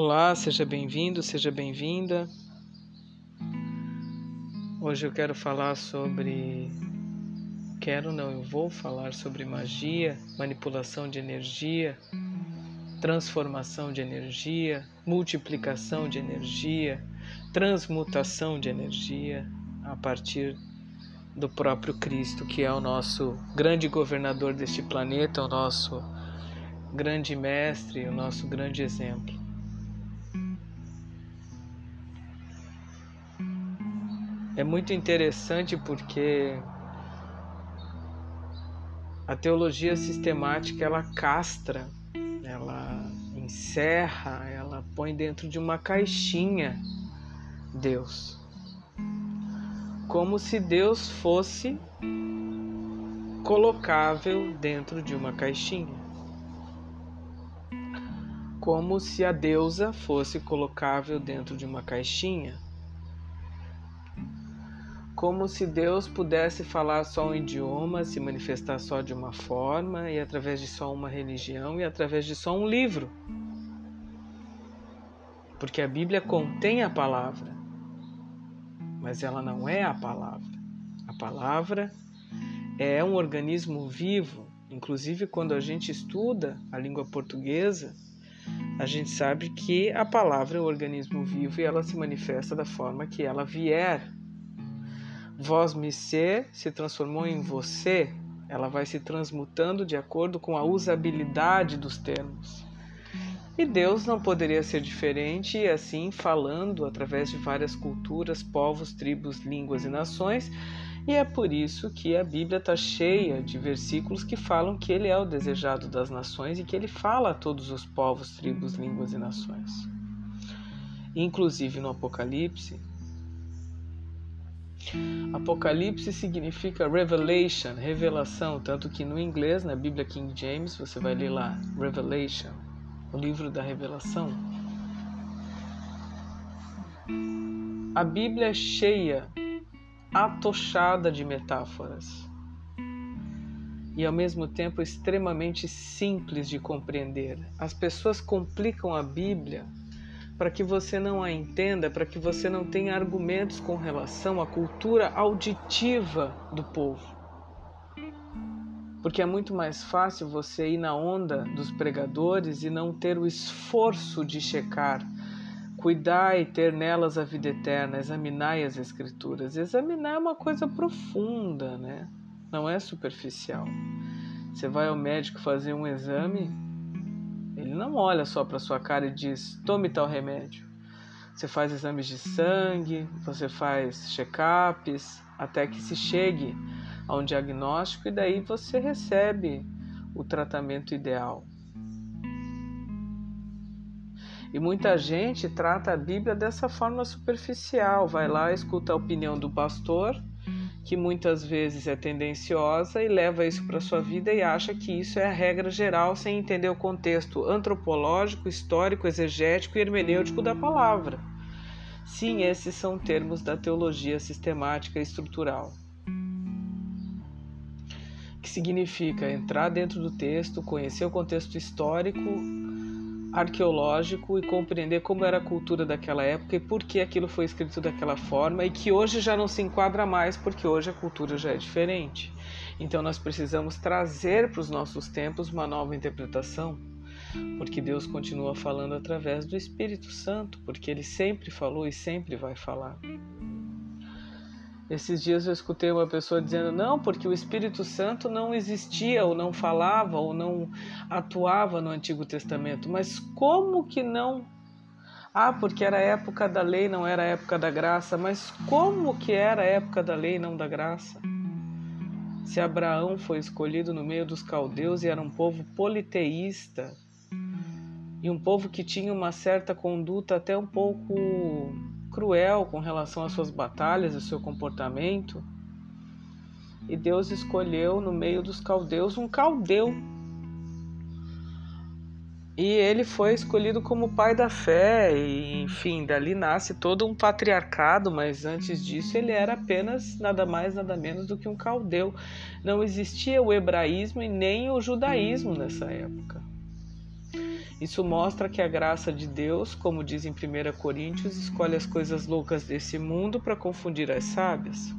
Olá, seja bem-vindo, seja bem-vinda. Hoje eu quero falar sobre. Quero não, eu vou falar sobre magia, manipulação de energia, transformação de energia, multiplicação de energia, transmutação de energia a partir do próprio Cristo, que é o nosso grande governador deste planeta, o nosso grande mestre, o nosso grande exemplo. É muito interessante porque a teologia sistemática ela castra, ela encerra, ela põe dentro de uma caixinha Deus. Como se Deus fosse colocável dentro de uma caixinha. Como se a deusa fosse colocável dentro de uma caixinha como se Deus pudesse falar só um idioma, se manifestar só de uma forma e através de só uma religião e através de só um livro. Porque a Bíblia contém a palavra, mas ela não é a palavra. A palavra é um organismo vivo. Inclusive, quando a gente estuda a língua portuguesa, a gente sabe que a palavra é um organismo vivo e ela se manifesta da forma que ela vier Vós me ser se transformou em você, ela vai se transmutando de acordo com a usabilidade dos termos. E Deus não poderia ser diferente, e assim falando através de várias culturas, povos, tribos, línguas e nações, e é por isso que a Bíblia está cheia de versículos que falam que Ele é o desejado das nações e que Ele fala a todos os povos, tribos, línguas e nações. Inclusive no Apocalipse, Apocalipse significa revelation, revelação, tanto que no inglês, na Bíblia King James, você vai ler lá Revelation, o livro da revelação. A Bíblia é cheia, atochada de metáforas e ao mesmo tempo extremamente simples de compreender. As pessoas complicam a Bíblia para que você não a entenda, para que você não tenha argumentos com relação à cultura auditiva do povo. Porque é muito mais fácil você ir na onda dos pregadores e não ter o esforço de checar, cuidar e ter nelas a vida eterna, examinar as escrituras. Examinar é uma coisa profunda, né? Não é superficial. Você vai ao médico fazer um exame, ele não olha só para sua cara e diz: tome tal remédio. Você faz exames de sangue, você faz check-ups, até que se chegue a um diagnóstico e daí você recebe o tratamento ideal. E muita gente trata a Bíblia dessa forma superficial, vai lá, escuta a opinião do pastor que muitas vezes é tendenciosa e leva isso para sua vida e acha que isso é a regra geral sem entender o contexto antropológico, histórico, exegético e hermenêutico da palavra. Sim, esses são termos da teologia sistemática e estrutural. Que significa entrar dentro do texto, conhecer o contexto histórico, arqueológico e compreender como era a cultura daquela época e por que aquilo foi escrito daquela forma e que hoje já não se enquadra mais porque hoje a cultura já é diferente. Então nós precisamos trazer para os nossos tempos uma nova interpretação, porque Deus continua falando através do Espírito Santo, porque ele sempre falou e sempre vai falar. Esses dias eu escutei uma pessoa dizendo: não, porque o Espírito Santo não existia, ou não falava, ou não atuava no Antigo Testamento. Mas como que não? Ah, porque era época da lei, não era época da graça. Mas como que era época da lei, não da graça? Se Abraão foi escolhido no meio dos caldeus e era um povo politeísta, e um povo que tinha uma certa conduta até um pouco cruel com relação às suas batalhas, ao seu comportamento. E Deus escolheu no meio dos caldeus um caldeu. E ele foi escolhido como pai da fé, e enfim, dali nasce todo um patriarcado, mas antes disso ele era apenas nada mais, nada menos do que um caldeu. Não existia o hebraísmo e nem o judaísmo nessa época. Isso mostra que a graça de Deus, como diz em 1 Coríntios, escolhe as coisas loucas desse mundo para confundir as sábias.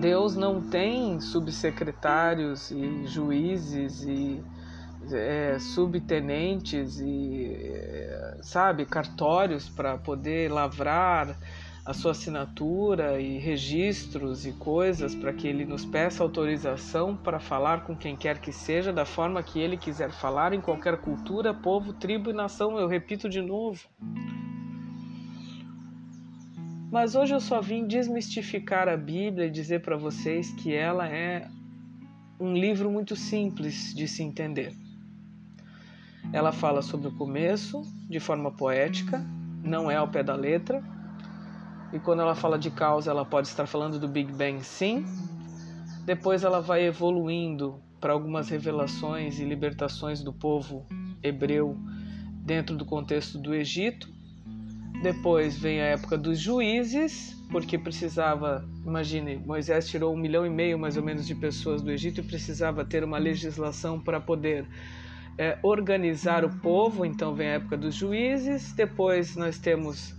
Deus não tem subsecretários e juízes e é, subtenentes e, é, sabe, cartórios para poder lavrar a sua assinatura e registros e coisas para que ele nos peça autorização para falar com quem quer que seja, da forma que ele quiser falar, em qualquer cultura, povo, tribo e nação. Eu repito de novo. Mas hoje eu só vim desmistificar a Bíblia e dizer para vocês que ela é um livro muito simples de se entender. Ela fala sobre o começo de forma poética, não é ao pé da letra, e quando ela fala de causa, ela pode estar falando do Big Bang, sim. Depois ela vai evoluindo para algumas revelações e libertações do povo hebreu dentro do contexto do Egito. Depois vem a época dos juízes, porque precisava, imagine, Moisés tirou um milhão e meio mais ou menos de pessoas do Egito e precisava ter uma legislação para poder é, organizar o povo. Então vem a época dos juízes. Depois nós temos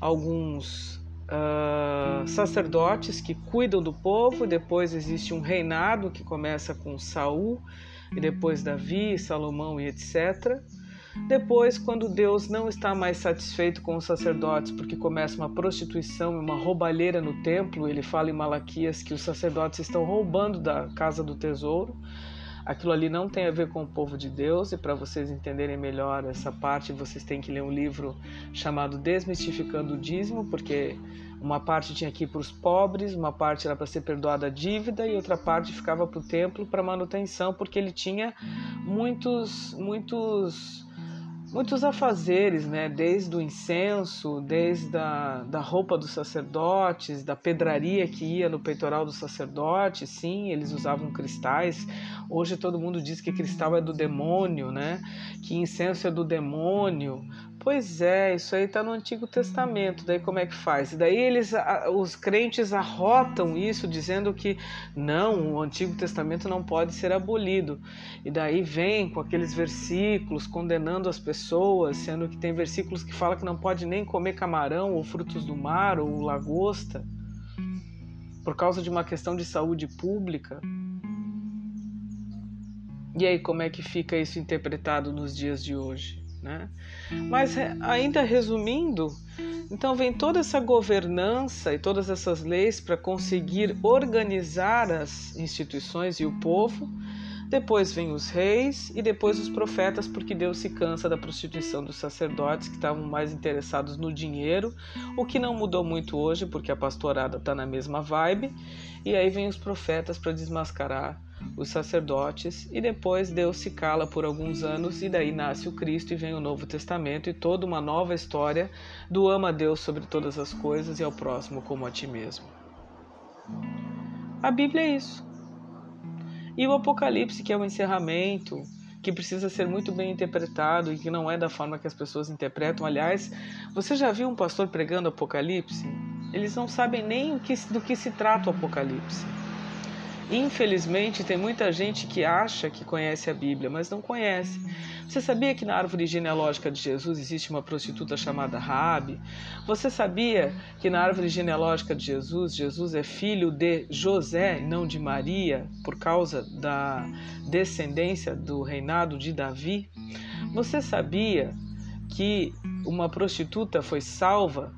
alguns uh, sacerdotes que cuidam do povo, depois existe um reinado que começa com Saul e depois Davi, Salomão e etc. Depois, quando Deus não está mais satisfeito com os sacerdotes, porque começa uma prostituição e uma roubalheira no templo, ele fala em Malaquias que os sacerdotes estão roubando da casa do tesouro. Aquilo ali não tem a ver com o povo de Deus, e para vocês entenderem melhor essa parte, vocês têm que ler um livro chamado Desmistificando o Dízimo, porque uma parte tinha que ir para os pobres, uma parte era para ser perdoada a dívida e outra parte ficava para o templo para manutenção, porque ele tinha muitos, muitos muitos afazeres, né? desde o incenso, desde a da roupa dos sacerdotes, da pedraria que ia no peitoral do sacerdote, sim, eles usavam cristais. Hoje todo mundo diz que cristal é do demônio, né? que incenso é do demônio. Pois é, isso aí está no Antigo Testamento. Daí como é que faz? Daí eles, os crentes arrotam isso dizendo que não, o Antigo Testamento não pode ser abolido. E daí vem com aqueles versículos condenando as pessoas, sendo que tem versículos que falam que não pode nem comer camarão ou frutos do mar ou lagosta por causa de uma questão de saúde pública. E aí como é que fica isso interpretado nos dias de hoje? Né? Mas ainda resumindo, então vem toda essa governança e todas essas leis para conseguir organizar as instituições e o povo. Depois vem os reis e depois os profetas, porque Deus se cansa da prostituição dos sacerdotes que estavam mais interessados no dinheiro, o que não mudou muito hoje, porque a pastorada está na mesma vibe. E aí vem os profetas para desmascarar os sacerdotes, e depois Deus se cala por alguns anos, e daí nasce o Cristo e vem o Novo Testamento e toda uma nova história do ama a Deus sobre todas as coisas e ao próximo como a ti mesmo. A Bíblia é isso. E o Apocalipse, que é o encerramento, que precisa ser muito bem interpretado e que não é da forma que as pessoas interpretam. Aliás, você já viu um pastor pregando Apocalipse? Eles não sabem nem do que se trata o Apocalipse. Infelizmente, tem muita gente que acha que conhece a Bíblia, mas não conhece. Você sabia que na árvore genealógica de Jesus existe uma prostituta chamada Raabe? Você sabia que na árvore genealógica de Jesus, Jesus é filho de José não de Maria, por causa da descendência do reinado de Davi? Você sabia que uma prostituta foi salva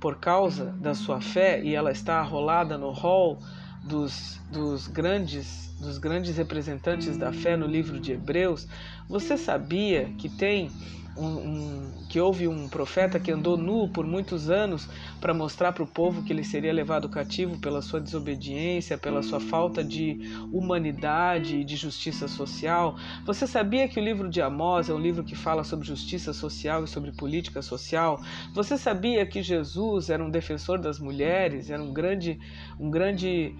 por causa da sua fé e ela está arrolada no hall dos, dos grandes dos grandes representantes da fé no livro de Hebreus, você sabia que tem um, um, que houve um profeta que andou nu por muitos anos para mostrar para o povo que ele seria levado cativo pela sua desobediência, pela sua falta de humanidade e de justiça social? Você sabia que o livro de Amós é um livro que fala sobre justiça social e sobre política social? Você sabia que Jesus era um defensor das mulheres, era um grande, um grande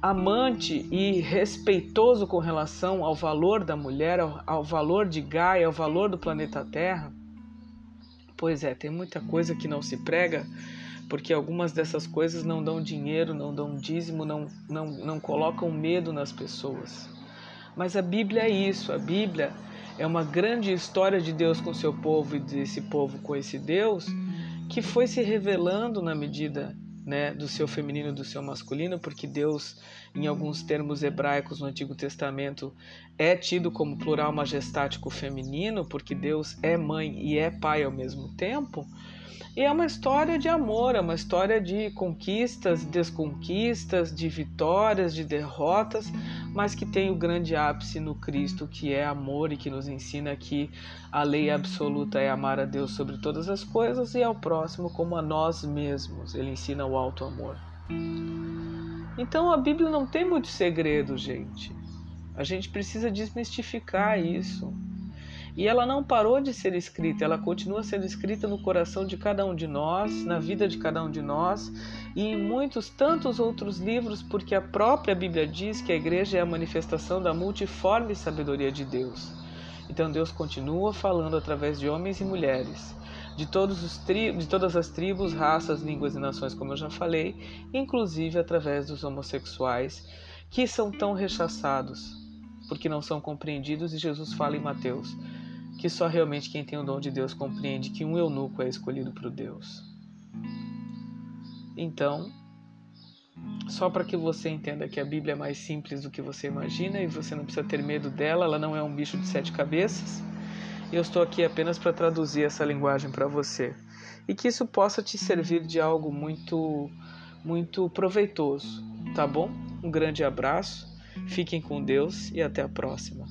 amante e respeitoso com relação ao valor da mulher, ao, ao, valor de Gaia, ao valor do planeta Terra? Pois é, tem muita coisa que não se prega, porque algumas dessas coisas não dão dinheiro, não dão dízimo, não, não, não colocam medo nas pessoas. Mas a Bíblia é isso, a Bíblia é uma grande história de Deus com seu povo e desse povo com esse Deus que foi se revelando na medida né, do seu feminino e do seu masculino, porque Deus, em alguns termos hebraicos no Antigo Testamento, é tido como plural majestático feminino, porque Deus é mãe e é pai ao mesmo tempo. E é uma história de amor, é uma história de conquistas, desconquistas, de vitórias, de derrotas, mas que tem o grande ápice no Cristo, que é amor e que nos ensina que a lei absoluta é amar a Deus sobre todas as coisas e ao próximo como a nós mesmos. Ele ensina o alto amor. Então a Bíblia não tem muito segredo, gente. A gente precisa desmistificar isso. E ela não parou de ser escrita, ela continua sendo escrita no coração de cada um de nós, na vida de cada um de nós e em muitos tantos outros livros, porque a própria Bíblia diz que a igreja é a manifestação da multiforme sabedoria de Deus. Então Deus continua falando através de homens e mulheres, de, todos os tri... de todas as tribos, raças, línguas e nações, como eu já falei, inclusive através dos homossexuais, que são tão rechaçados, porque não são compreendidos, e Jesus fala em Mateus que só realmente quem tem o dom de Deus compreende que um eunuco é escolhido por Deus. Então, só para que você entenda que a Bíblia é mais simples do que você imagina e você não precisa ter medo dela, ela não é um bicho de sete cabeças. Eu estou aqui apenas para traduzir essa linguagem para você e que isso possa te servir de algo muito muito proveitoso, tá bom? Um grande abraço, fiquem com Deus e até a próxima.